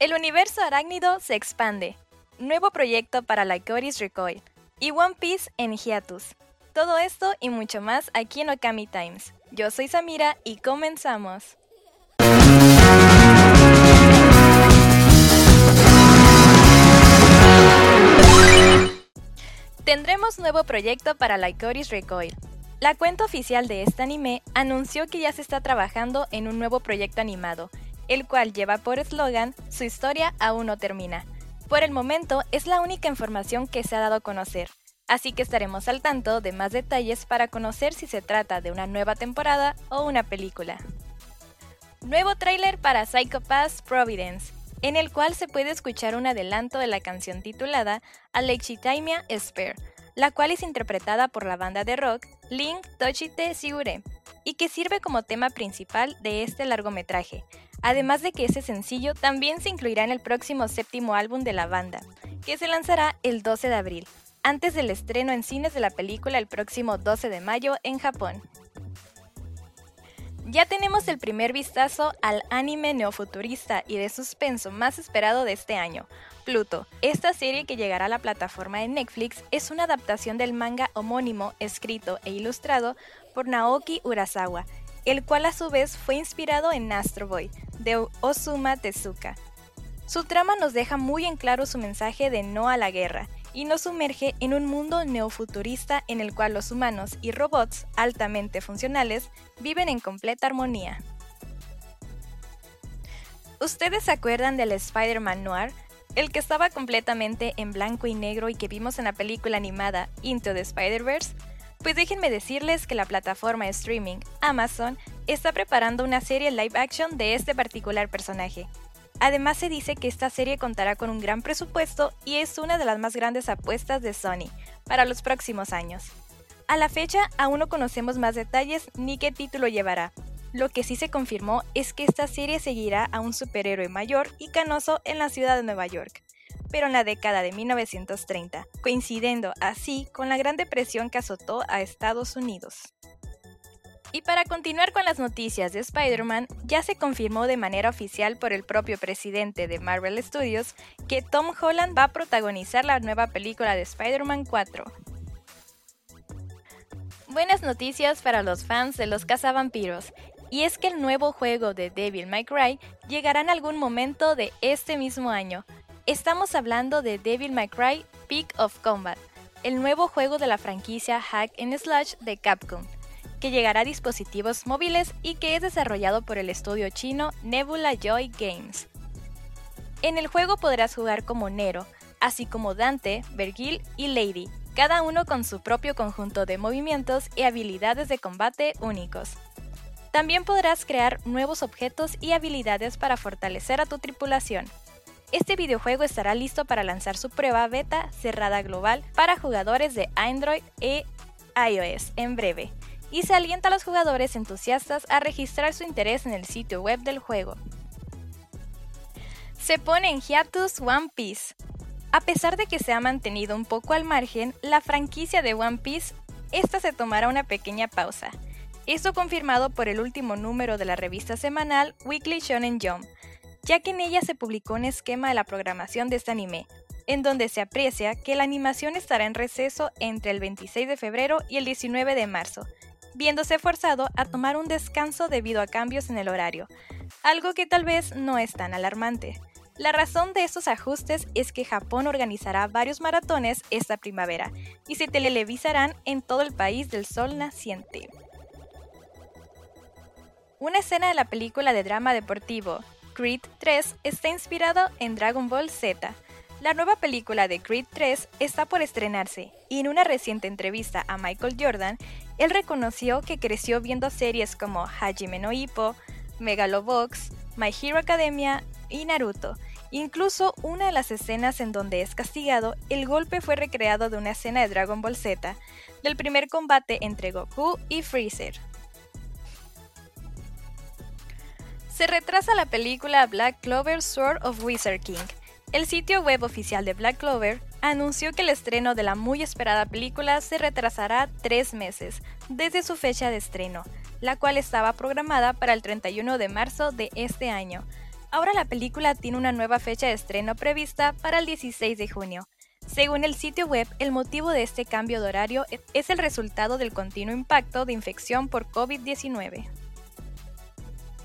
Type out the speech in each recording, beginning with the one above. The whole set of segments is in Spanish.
El universo arácnido se expande. Nuevo proyecto para Lycoris Recoil. Y One Piece en hiatus. Todo esto y mucho más aquí en Okami Times. Yo soy Samira y comenzamos. Tendremos nuevo proyecto para Lycoris Recoil. La cuenta oficial de este anime anunció que ya se está trabajando en un nuevo proyecto animado, el cual lleva por eslogan Su historia aún no termina. Por el momento es la única información que se ha dado a conocer, así que estaremos al tanto de más detalles para conocer si se trata de una nueva temporada o una película. Nuevo tráiler para Psycho Pass Providence, en el cual se puede escuchar un adelanto de la canción titulada Alexitimia Spare, la cual es interpretada por la banda de rock Link Tochite Sigure, y que sirve como tema principal de este largometraje, además de que ese sencillo también se incluirá en el próximo séptimo álbum de la banda, que se lanzará el 12 de abril, antes del estreno en cines de la película el próximo 12 de mayo en Japón. Ya tenemos el primer vistazo al anime neofuturista y de suspenso más esperado de este año, Pluto. Esta serie que llegará a la plataforma de Netflix es una adaptación del manga homónimo escrito e ilustrado por Naoki Urasawa, el cual a su vez fue inspirado en Astro Boy, de Osuma Tezuka. Su trama nos deja muy en claro su mensaje de no a la guerra, y nos sumerge en un mundo neofuturista en el cual los humanos y robots altamente funcionales viven en completa armonía. ¿Ustedes se acuerdan del Spider-Man Noir? El que estaba completamente en blanco y negro y que vimos en la película animada Into the Spider-Verse? Pues déjenme decirles que la plataforma de streaming Amazon está preparando una serie live action de este particular personaje, Además se dice que esta serie contará con un gran presupuesto y es una de las más grandes apuestas de Sony para los próximos años. A la fecha aún no conocemos más detalles ni qué título llevará. Lo que sí se confirmó es que esta serie seguirá a un superhéroe mayor y canoso en la ciudad de Nueva York, pero en la década de 1930, coincidiendo así con la gran depresión que azotó a Estados Unidos. Y para continuar con las noticias de Spider-Man, ya se confirmó de manera oficial por el propio presidente de Marvel Studios que Tom Holland va a protagonizar la nueva película de Spider-Man 4. Buenas noticias para los fans de los cazavampiros, y es que el nuevo juego de Devil May Cry llegará en algún momento de este mismo año. Estamos hablando de Devil May Cry Peak of Combat, el nuevo juego de la franquicia Hack and Slash de Capcom que llegará a dispositivos móviles y que es desarrollado por el estudio chino Nebula Joy Games. En el juego podrás jugar como Nero, así como Dante, Vergil y Lady, cada uno con su propio conjunto de movimientos y habilidades de combate únicos. También podrás crear nuevos objetos y habilidades para fortalecer a tu tripulación. Este videojuego estará listo para lanzar su prueba beta cerrada global para jugadores de Android e iOS en breve, y se alienta a los jugadores entusiastas a registrar su interés en el sitio web del juego. Se pone en hiatus One Piece. A pesar de que se ha mantenido un poco al margen, la franquicia de One Piece, esta se tomará una pequeña pausa. Esto confirmado por el último número de la revista semanal Weekly Shonen Jump, ya que en ella se publicó un esquema de la programación de este anime, en donde se aprecia que la animación estará en receso entre el 26 de febrero y el 19 de marzo, viéndose forzado a tomar un descanso debido a cambios en el horario, algo que tal vez no es tan alarmante. La razón de estos ajustes es que Japón organizará varios maratones esta primavera y se televisarán en todo el país del sol naciente. Una escena de la película de drama deportivo Creed 3 está inspirado en Dragon Ball Z. La nueva película de Creed 3 está por estrenarse y en una reciente entrevista a Michael Jordan él reconoció que creció viendo series como Hajime no Ippo, Megalobox, My Hero Academia y Naruto. Incluso una de las escenas en donde es castigado, el golpe fue recreado de una escena de Dragon Ball Z, del primer combate entre Goku y Freezer. Se retrasa la película Black Clover Sword of Wizard King. El sitio web oficial de Black Clover anunció que el estreno de la muy esperada película se retrasará tres meses desde su fecha de estreno, la cual estaba programada para el 31 de marzo de este año. ahora la película tiene una nueva fecha de estreno prevista para el 16 de junio. Según el sitio web, el motivo de este cambio de horario es el resultado del continuo impacto de infección por COVID-19.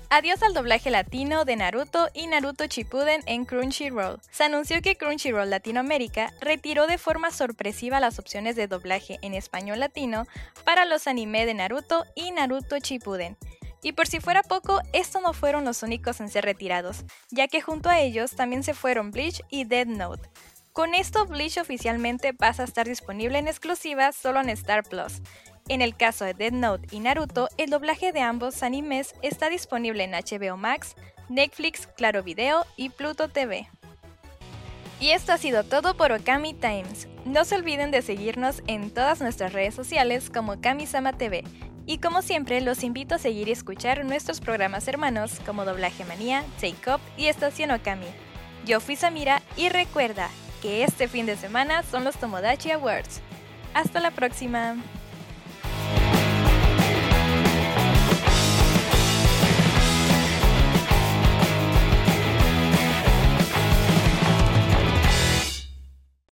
Adiós al doblaje latino de Naruto y Naruto Shippuden en Crunchyroll. Se anunció que Crunchyroll Latinoamérica retiró de forma sorpresiva las opciones de doblaje en español latino para los anime de Naruto y Naruto Shippuden. Y por si fuera poco, estos no fueron los únicos en ser retirados, ya que junto a ellos también se fueron Bleach y Dead Note. Con esto, Bleach oficialmente pasa a estar disponible en exclusiva solo en Star Plus, en el caso de Dead Note y Naruto, el doblaje de ambos animes está disponible en HBO Max, Netflix, Claro Video y Pluto TV. Y esto ha sido todo por Okami Times. No se olviden de seguirnos en todas nuestras redes sociales como Kamisama TV. Y como siempre, los invito a seguir y escuchar nuestros programas hermanos como Doblaje Manía, Take Up y Estación Okami. Yo fui Samira y recuerda que este fin de semana son los Tomodachi Awards. Hasta la próxima.